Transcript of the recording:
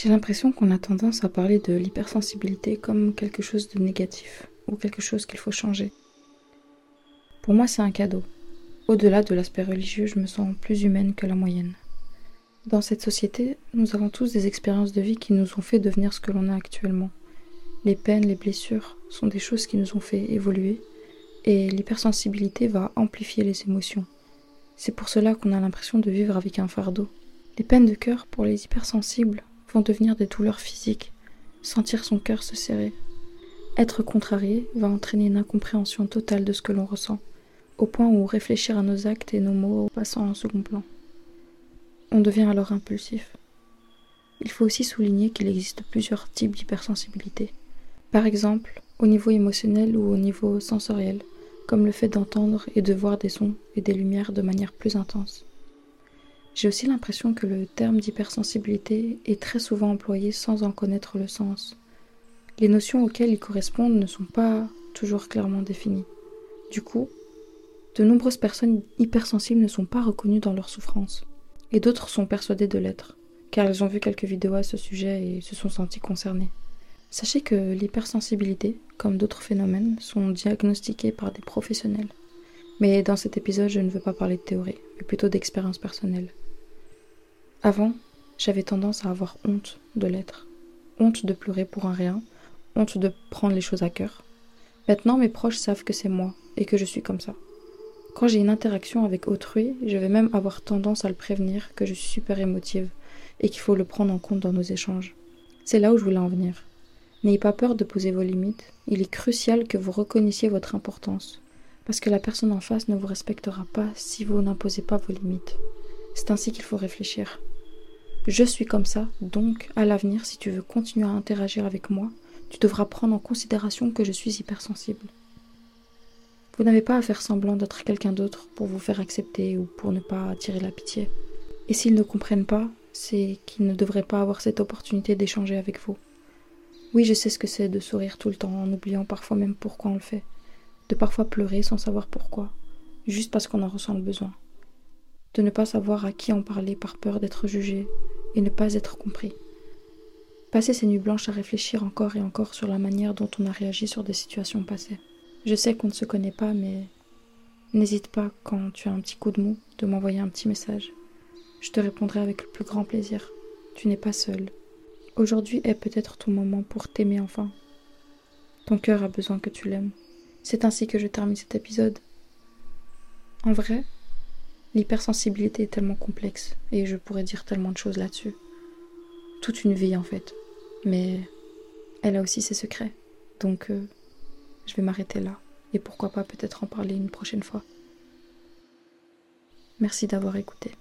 J'ai l'impression qu'on a tendance à parler de l'hypersensibilité comme quelque chose de négatif ou quelque chose qu'il faut changer. Pour moi, c'est un cadeau. Au-delà de l'aspect religieux, je me sens plus humaine que la moyenne. Dans cette société, nous avons tous des expériences de vie qui nous ont fait devenir ce que l'on est actuellement. Les peines, les blessures sont des choses qui nous ont fait évoluer et l'hypersensibilité va amplifier les émotions. C'est pour cela qu'on a l'impression de vivre avec un fardeau. Les peines de cœur pour les hypersensibles vont devenir des douleurs physiques, sentir son cœur se serrer. Être contrarié va entraîner une incompréhension totale de ce que l'on ressent, au point où réfléchir à nos actes et nos mots passant en second plan. On devient alors impulsif. Il faut aussi souligner qu'il existe plusieurs types d'hypersensibilité. Par exemple, au niveau émotionnel ou au niveau sensoriel, comme le fait d'entendre et de voir des sons et des lumières de manière plus intense. J'ai aussi l'impression que le terme d'hypersensibilité est très souvent employé sans en connaître le sens. Les notions auxquelles il correspondent ne sont pas toujours clairement définies. Du coup, de nombreuses personnes hypersensibles ne sont pas reconnues dans leur souffrance, et d'autres sont persuadées de l'être, car elles ont vu quelques vidéos à ce sujet et se sont senties concernées. Sachez que l'hypersensibilité, comme d'autres phénomènes, sont diagnostiqués par des professionnels. Mais dans cet épisode, je ne veux pas parler de théorie, mais plutôt d'expérience personnelle. Avant, j'avais tendance à avoir honte de l'être. Honte de pleurer pour un rien, honte de prendre les choses à cœur. Maintenant, mes proches savent que c'est moi et que je suis comme ça. Quand j'ai une interaction avec autrui, je vais même avoir tendance à le prévenir que je suis super émotive et qu'il faut le prendre en compte dans nos échanges. C'est là où je voulais en venir. N'ayez pas peur de poser vos limites. Il est crucial que vous reconnaissiez votre importance, parce que la personne en face ne vous respectera pas si vous n'imposez pas vos limites. C'est ainsi qu'il faut réfléchir. Je suis comme ça, donc à l'avenir, si tu veux continuer à interagir avec moi, tu devras prendre en considération que je suis hypersensible. Vous n'avez pas à faire semblant d'être quelqu'un d'autre pour vous faire accepter ou pour ne pas attirer la pitié. Et s'ils ne comprennent pas, c'est qu'ils ne devraient pas avoir cette opportunité d'échanger avec vous. Oui, je sais ce que c'est de sourire tout le temps en oubliant parfois même pourquoi on le fait, de parfois pleurer sans savoir pourquoi, juste parce qu'on en ressent le besoin de ne pas savoir à qui en parler par peur d'être jugé et ne pas être compris. Passer ces nuits blanches à réfléchir encore et encore sur la manière dont on a réagi sur des situations passées. Je sais qu'on ne se connaît pas, mais n'hésite pas, quand tu as un petit coup de mou, de m'envoyer un petit message. Je te répondrai avec le plus grand plaisir. Tu n'es pas seul. Aujourd'hui est peut-être ton moment pour t'aimer enfin. Ton cœur a besoin que tu l'aimes. C'est ainsi que je termine cet épisode. En vrai, L'hypersensibilité est tellement complexe et je pourrais dire tellement de choses là-dessus. Toute une vie en fait. Mais elle a aussi ses secrets. Donc euh, je vais m'arrêter là. Et pourquoi pas peut-être en parler une prochaine fois. Merci d'avoir écouté.